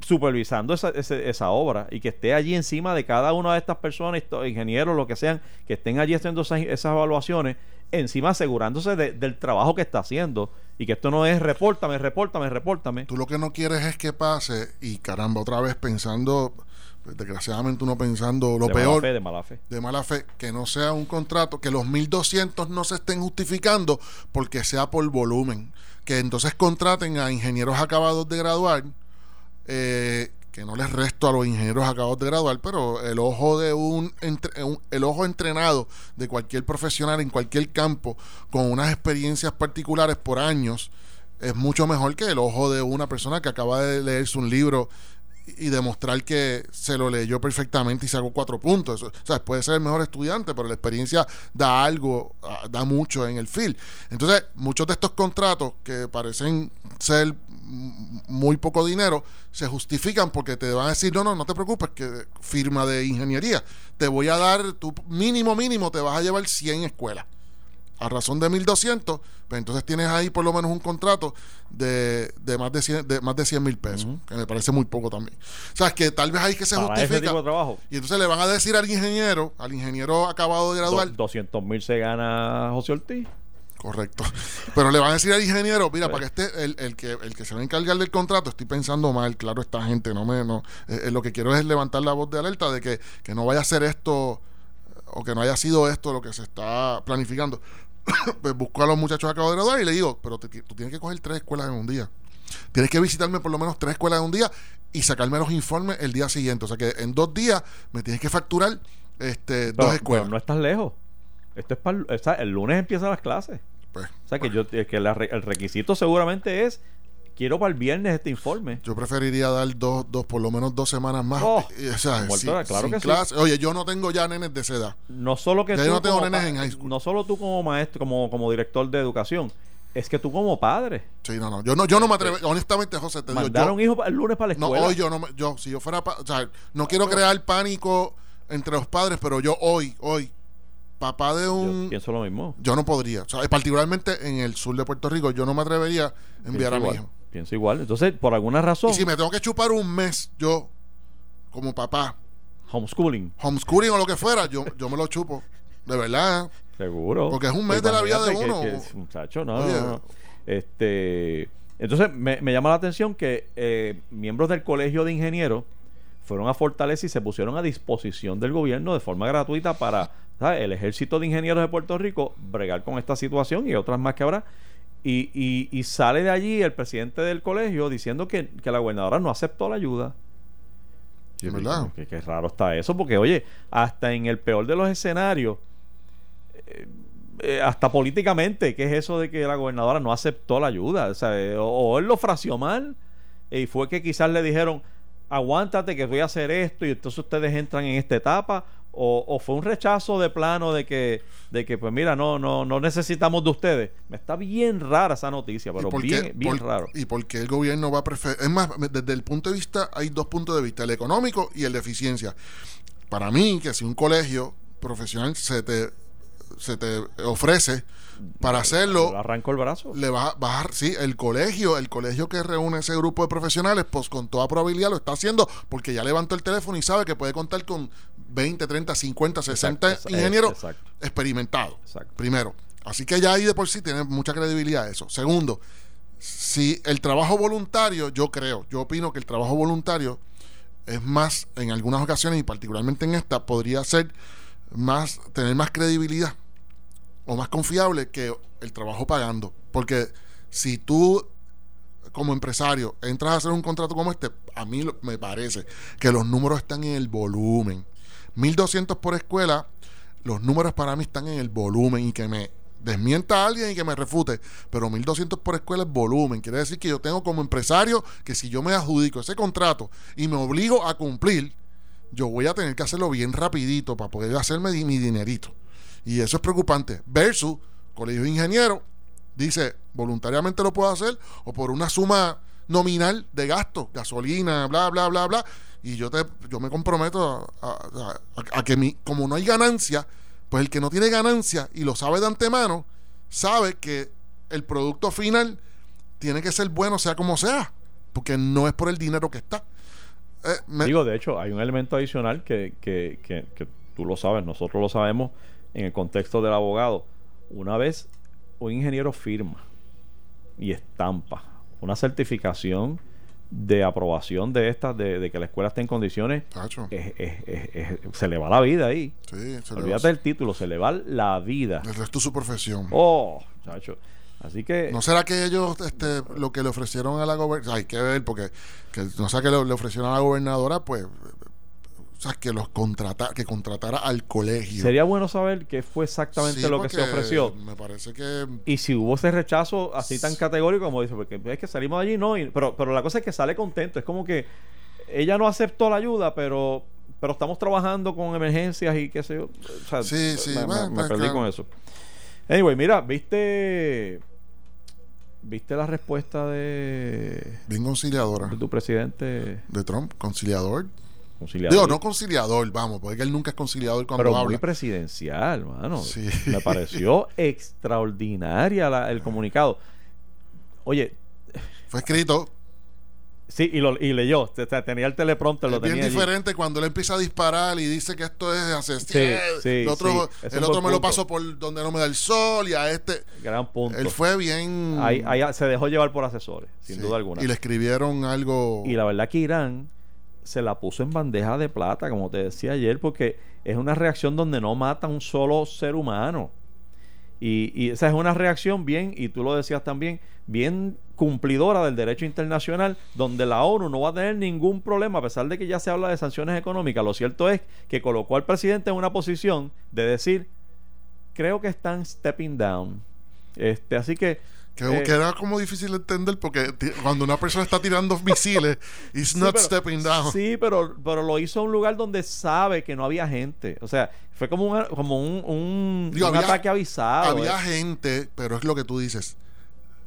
supervisando esa, ese- esa obra y que esté allí encima de cada una de estas personas, ingenieros, lo que sean, que estén allí haciendo esas, evaluaciones, encima asegurándose de- del trabajo que está haciendo y que esto no es repórtame, repórtame, repórtame. Tú lo que no quieres es que pase y caramba, otra vez pensando, pues, desgraciadamente uno pensando lo de peor. mala fe, de mala fe. de mala fe, que no sea un contrato, que los 1200 no se estén justificando porque sea por volumen. Que entonces contraten a ingenieros acabados de graduar, eh, que no les resto a los ingenieros acabados de graduar, pero el ojo de un, entre- un- el ojo entrenado de cualquier profesional en cualquier campo con unas experiencias particulares por años es mucho mejor que el ojo de una persona que acaba de leerse un libro y demostrar que se lo leyó perfectamente y sacó cuatro puntos. O sea, puede ser el mejor estudiante, pero la experiencia da algo, ah, da mucho en el fil. Entonces, muchos de estos contratos que parecen ser muy poco dinero, se justifican porque te van a decir, no, no, no te preocupes, que firma de ingeniería, te voy a dar, tu mínimo, mínimo, te vas a llevar 100 escuelas a razón de 1200, pues entonces tienes ahí por lo menos un contrato de, de más de 100 de más de 100 mil pesos, que me parece muy poco también. O sea, que tal vez ahí que se Para ese justifica. tipo de trabajo. Y entonces le van a decir al ingeniero, al ingeniero acabado de graduar, 200 mil se gana José Ortiz. correcto, pero le van a decir al ingeniero, mira, para que esté el, el que el que se va a encargar del contrato, estoy pensando mal, claro, esta gente, no me, no, eh, eh, lo que quiero es levantar la voz de alerta de que, que no vaya a ser esto o que no haya sido esto lo que se está planificando. pues busco a los muchachos acabados de graduar y le digo, pero te- tú tienes que coger tres escuelas en un día. Tienes que visitarme por lo menos tres escuelas en un día y sacarme los informes el día siguiente. O sea que en dos días me tienes que facturar este, Pero- dos escuelas. pero no estás lejos. Esto es para el, el lunes empiezan las clases. Pues, O sea que yo eh, que la el requisito seguramente es quiero para el viernes este informe. yo preferiría dar dos, dos, por lo menos dos semanas más. Oh, o sea, sin- claro sin que sí. clase. Oye, yo no tengo ya nenes de esa edad. No solo que Ya tú yo no tengo nenes en high school. no solo tú como maestro, como, como director de educación, es que tú como padre Sí, no, no. Yo no, yo no me atrevo. Honestamente, José, te digo. mandar a Yo, un hijo pa- el lunes para la no, escuela. hoy yo no me- yo, si yo fuera, pa- o sea, no quiero crear pánico entre los padres, pero yo hoy, hoy, papá de Yo un, pienso lo mismo. yo no podría. O sea, particularmente en el sur de Puerto Rico, yo no me atrevería a enviar a mi hijo. Pienso igual. Entonces, por alguna razón, Y si me tengo que chupar un mes, yo, como papá, homeschooling, homeschooling o lo que fuera, yo, yo me lo chupo. De verdad. seguro. Porque es un mes de la vida de uno. que- que- muchacho, no, Oye. no, no. Este, entonces me, me llama la atención que eh, miembros del colegio de ingenieros fueron a Fortaleza y se pusieron a disposición del gobierno de forma gratuita para ¿sabes? el ejército de ingenieros de Puerto Rico bregar con esta situación y otras más que habrá. Y, y, y sale de allí el presidente del colegio diciendo que, que la gobernadora no aceptó la ayuda. Yo ¿Verdad? qué raro está eso, porque oye, hasta en el peor de los escenarios, eh, eh, hasta políticamente, ¿qué es eso de que la gobernadora no aceptó la ayuda? O, sea, eh, o, o él lo fració mal y fue que quizás le dijeron, aguántate que voy a hacer esto y entonces ustedes entran en esta etapa. O, o fue un rechazo de plano de que, de que pues mira, no, no, no necesitamos de ustedes. Me está bien rara esa noticia, pero ¿Y por bien, qué- bien por- raro. ¿Y por qué el gobierno va a preferir? Es más, desde el punto de vista, hay dos puntos de vista, el económico y el de eficiencia. Para mí, que si un colegio profesional se te, se te ofrece para hacerlo, Le arrancó el brazo. le va a bajar, sí, el colegio, el colegio que reúne ese grupo de profesionales, pues con toda probabilidad lo está haciendo porque ya levantó el teléfono y sabe que puede contar con 20, 30, 50, 60 Exacto, ingenieros exacto. experimentados. Exacto. Primero. Así que ya ahí de por sí tiene mucha credibilidad eso. Segundo, si el trabajo voluntario, yo creo, yo opino que el trabajo voluntario es más, en algunas ocasiones y particularmente en esta, podría ser más, tener más credibilidad o más confiable que el trabajo pagando. Porque si tú, como empresario, entras a hacer un contrato como este, a mí me parece que los números están en el volumen. 1200 por escuela, los números para mí están en el volumen y que me desmienta alguien y que me refute, pero 1200 por escuela es volumen. Quiere decir que yo tengo como empresario que si yo me adjudico ese contrato y me obligo a cumplir, yo voy a tener que hacerlo bien rapidito para poder hacerme mi dinerito. Y eso es preocupante. Versus Colegio de Ingenieros dice, voluntariamente lo puedo hacer o por una suma nominal de gasto, gasolina, bla, bla, bla, bla. Y yo, te, yo me comprometo a, que mi, como no hay ganancia, pues el que no tiene ganancia y lo sabe de antemano, sabe que el producto final tiene que ser bueno, sea como sea, porque no es por el dinero que está. Eh, Digo, de hecho, hay un elemento adicional que, que, que, que tú lo sabes, nosotros lo sabemos en el contexto del abogado. Una vez un ingeniero firma y estampa una certificación de aprobación de estas, de, de que la escuela esté en condiciones, es- es- es- es- se le va la vida ahí. sí, se Olvídate del título, se le va la vida. el resto de su profesión. Oh, chacho. Así que ¿No será que ellos este, lo que le ofrecieron a la gobernadora, hay que ver, porque que no sé que le ofrecieron a la gobernadora, pues, o sea, que los contrata, que contratara al colegio. sería bueno saber qué fue exactamente Sí, lo que se ofreció. Me parece que Y si hubo ese rechazo así tan categórico como dice, porque es que salimos de allí, no, y- pero, pero la cosa es que sale contento, es como que ella no aceptó la ayuda, pero pero estamos trabajando con emergencias y qué sé yo. O sea, Sí, sí, me, me- perdí claro. con eso. Anyway, mira, viste viste la respuesta de, bien conciliadora. de tu presidente De Trump, conciliador. Conciliador. Digo, no conciliador, vamos, porque él nunca es conciliador cuando pero muy habla. presidencial, mano. Sí. Me pareció extraordinaria la- el comunicado. Oye, Fue escrito. Sí, y, lo, y leyó. O sea, tenía el teleprompter, lo es bien tenía. allí. diferente cuando él empieza a disparar y dice que esto es asesino. Sí, sí, el otro, sí, el otro me lo paso por donde no me da el sol y a este. Gran punto. Él fue bien. Ahí, ahí se dejó llevar por asesores, sin duda alguna. Y le escribieron algo. Y la verdad que Irán se la puso en bandeja de plata, como te decía ayer, porque es una reacción donde no mata un solo ser humano. Y, y esa es una reacción bien, y tú lo decías también, bien cumplidora del derecho internacional, donde la ONU no va a tener ningún problema, a pesar de que ya se habla de sanciones económicas. Lo cierto es que colocó al presidente en una posición de decir, creo que están stepping down. Este, así que Que, Eh, que era como difícil de entender porque cuando una persona está tirando misiles, it's Sí, not pero- stepping down. Sí, pero, pero lo hizo en un lugar donde sabe que no había gente. O sea, fue como un, como un, un, Digo, un había- ataque avisado. Había eh. gente, pero es lo que tú dices.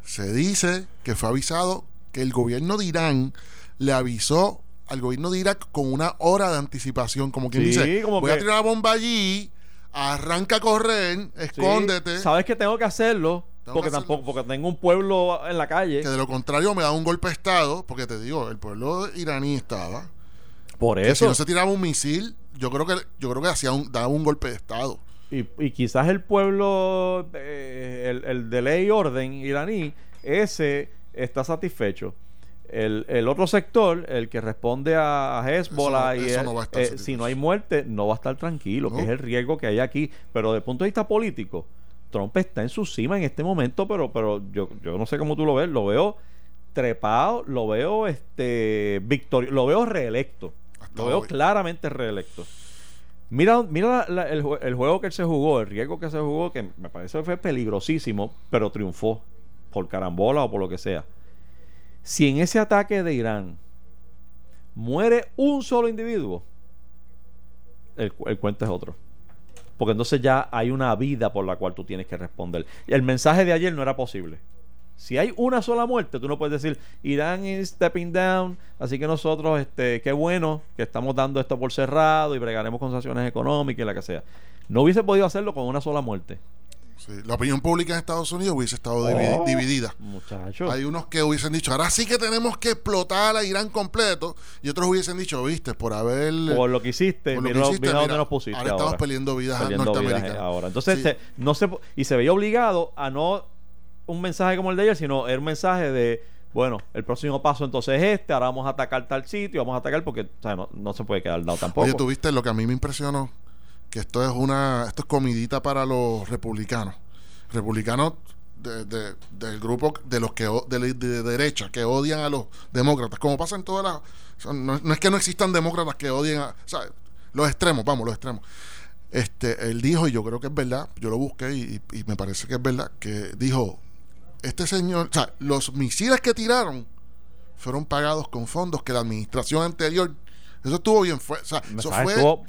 Se dice que fue avisado que el gobierno de Irán le avisó al gobierno de Irak con una hora de anticipación, como quien Sí, dice, como voy a tirar la bomba allí, arranca a correr, Sí, escóndete, Sabes que tengo que hacerlo. Porque tampoco, porque tengo un pueblo en la calle. que de lo contrario me da un golpe de estado, porque te digo, el pueblo iraní estaba, Por que si eso. no se tiraba un misil, yo creo que yo creo que hacía un, daba un golpe de estado. Y, y quizás el pueblo, eh, el, el de ley y orden iraní, ese está satisfecho. El, el otro sector, el que responde a Hezbollah, Eso y eso el- no eh, si no hay muerte, no va a estar tranquilo, No. que es el riesgo que hay aquí. Pero desde el punto de vista político, Trump está en su cima en este momento, pero, pero yo, yo no sé cómo tú lo ves, lo veo trepado, lo veo este victorio, lo veo reelecto, Hasta lo veo hoy. claramente reelecto. Mira, mira la- la- el, jue- el juego que él se jugó, el riesgo que se jugó, que me parece que fue peligrosísimo, pero triunfó por carambola o por lo que sea. Si en ese ataque de Irán muere un solo individuo, el cuento es otro. Porque entonces ya hay una vida por la cual tú tienes que responder. El mensaje de ayer no era posible. Si hay una sola muerte, tú no puedes decir Irán is stepping down, así que nosotros, este, qué bueno que estamos dando esto por cerrado y bregaremos con sanciones económicas y la que sea. No hubiese podido hacerlo con una sola muerte. Sí, La opinión pública en Estados Unidos hubiese estado Oh. dividida. Muchachos. Hay unos que hubiesen dicho, ahora sí que tenemos que explotar a Irán completo. Y otros hubiesen dicho, viste, por haber. por lo que hiciste, por lo que mira, hiciste, mira dónde mira, nos pusiste. ahora estamos peleando vidas vidas, norteamericanas. eh, ahora. Entonces, Sí. se- no se, y se veía obligado a no un mensaje como el de ayer, sino era un mensaje de, bueno, el próximo paso entonces es este, ahora vamos a atacar tal sitio, vamos a atacar porque o sea, no, no se puede quedar dado tampoco. Oye, tú viste lo que a mí me impresionó, que esto es una, esto es comidita para los republicanos. Republicanos de- de- del grupo de los que de, de derecha que odian a los demócratas, como pasa en todas las no, no es que no existan demócratas que odien a, o sea, los extremos, vamos, los extremos. Este, él dijo, y yo creo que es verdad, yo lo busqué y, y me parece que es verdad, que dijo, este señor, o sea, los misiles que tiraron fueron pagados con fondos que la administración anterior, eso estuvo bien, fue, o sea, eso fue, estuvo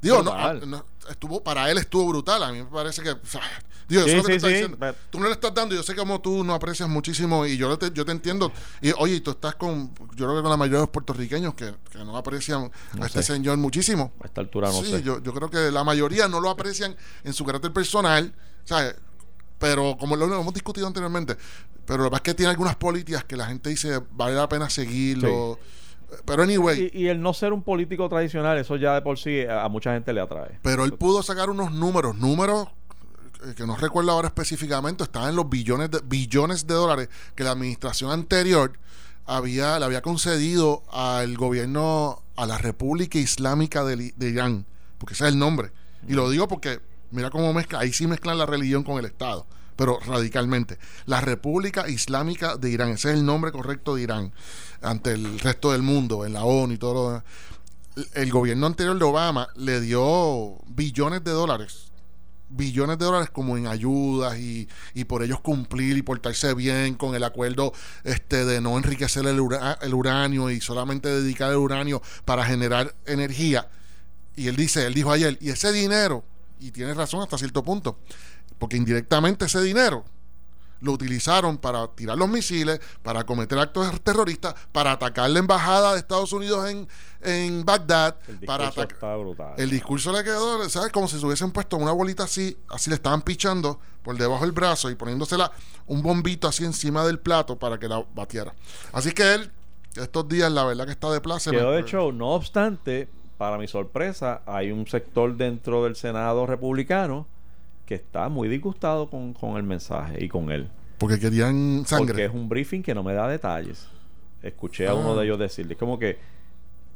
digo, no, ah, no, estuvo, para él estuvo brutal, a mí me parece que, o sea, digo, Sí, eso es lo que sí, te sí, diciendo. pero- tú no le estás dando, yo sé cómo tú no aprecias muchísimo y yo te, yo te entiendo, y oye, tú estás con, yo creo que con la mayoría de los puertorriqueños que, que no aprecian No a este señor muchísimo. a esta altura no sí, sé. Yo, yo creo que la mayoría no lo aprecian en su carácter personal, ¿sabes? Pero como lo, lo hemos discutido anteriormente, pero lo que pasa es que tiene algunas políticas que la gente dice vale la pena seguirlo. Pero anyway, Y, y el no ser un político tradicional, eso ya de por sí a, a mucha gente le atrae. pero él pudo sacar unos números, números eh, que no recuerdo ahora específicamente, estaban en los billones de, billones de dólares que la administración anterior había, le había concedido al gobierno, a la República Islámica de, de Irán, porque ese es el nombre. Y lo digo porque, mira cómo mezcla, ahí sí mezclan la religión con el Estado, pero radicalmente. La República Islámica de Irán, ese es el nombre correcto de Irán, ante el resto del mundo, en la ONU y todo lo demás. El gobierno anterior de Obama le dio billones de dólares billones de dólares como en ayudas y, por ellos cumplir y portarse bien con el acuerdo este de no enriquecer el, el uranio y solamente dedicar el uranio para generar energía. Y él dice, él dijo ayer, y ese dinero, y tiene razón hasta cierto punto, porque indirectamente ese dinero lo utilizaron para tirar los misiles, para cometer actos terroristas, para atacar la embajada de Estados Unidos en, en Bagdad, El para está brutal. El discurso le quedó, ¿sabes? Como si se hubiesen puesto una bolita así, así le estaban pichando por debajo del brazo y poniéndosela un bombito así encima del plato para que la batiera. Así que él, estos días, la verdad que está de placer. Quedó de show. No obstante, para mi sorpresa, hay un sector dentro del Senado republicano que está muy disgustado con, con el mensaje y con él. Porque querían Porque sangre. es un briefing que no me da detalles. Escuché a uno Ah. de ellos decirle, como que,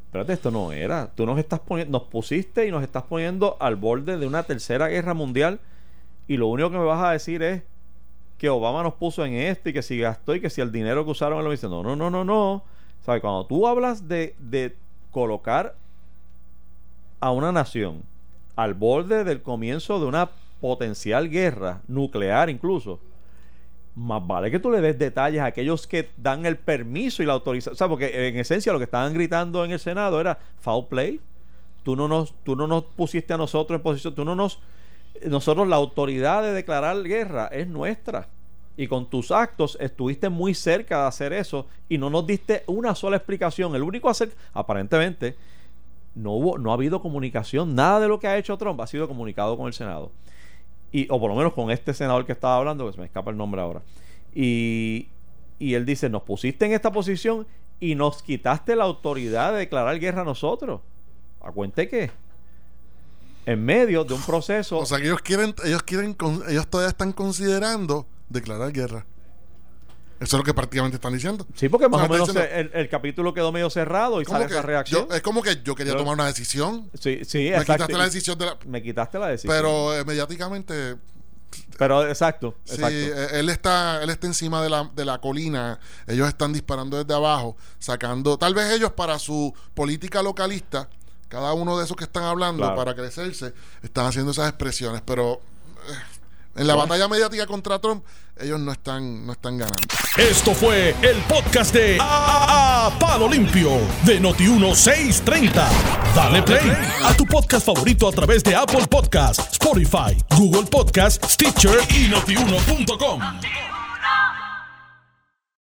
espérate, esto no era. Tú nos estás poniendo, nos pusiste y nos estás poniendo al borde de una tercera guerra mundial y lo único que me vas a decir es que Obama nos puso en esto y que si gastó y que si el dinero que usaron él lo dice. No, no, no, no, no. ¿Sabes? Cuando tú hablas de, de colocar a una nación al borde del comienzo de una potencial guerra nuclear incluso, más vale que tú le des detalles a aquellos que dan el permiso y la autorización. O sea, porque en esencia lo que estaban gritando en el Senado era foul play. Tú no nos, tú no nos pusiste a nosotros en posición, tú no nos, nosotros la autoridad de declarar guerra es nuestra. Y con tus actos estuviste muy cerca de hacer eso y no nos diste una sola explicación. El único hacer, aparentemente, no hubo, no ha habido comunicación. Nada de lo que ha hecho Trump ha sido comunicado con el Senado. Y, o por lo menos con este senador que estaba hablando, que se me escapa el nombre ahora. Y, y él dice, nos pusiste en esta posición y nos quitaste la autoridad de declarar guerra a nosotros. ¿A cuente qué? En medio de un proceso... O sea que ellos quieren, ellos quieren, ellos todavía están considerando declarar guerra. Eso es lo que prácticamente están diciendo. Sí, porque más O menos diciendo- el, el capítulo quedó medio cerrado y sale que esa reacción. yo- es como que yo quería Pero- tomar una decisión. sí, sí, Me exacto. quitaste la decisión de la. Me quitaste la decisión. Pero eh, mediáticamente Pero exacto, Sí, exacto. eh, él está, él está encima de la, de la colina, ellos están disparando desde abajo, sacando, tal vez ellos para su política localista, cada uno de esos que están hablando Claro. para crecerse, están haciendo esas expresiones, pero eh, en la batalla mediática contra Trump, ellos no están, no están ganando. Esto fue el podcast de A, A- Palo Limpio de Noti1630. Dale play a tu podcast favorito a través de Apple Podcasts, Spotify, Google Podcasts, Stitcher y notiuno.com.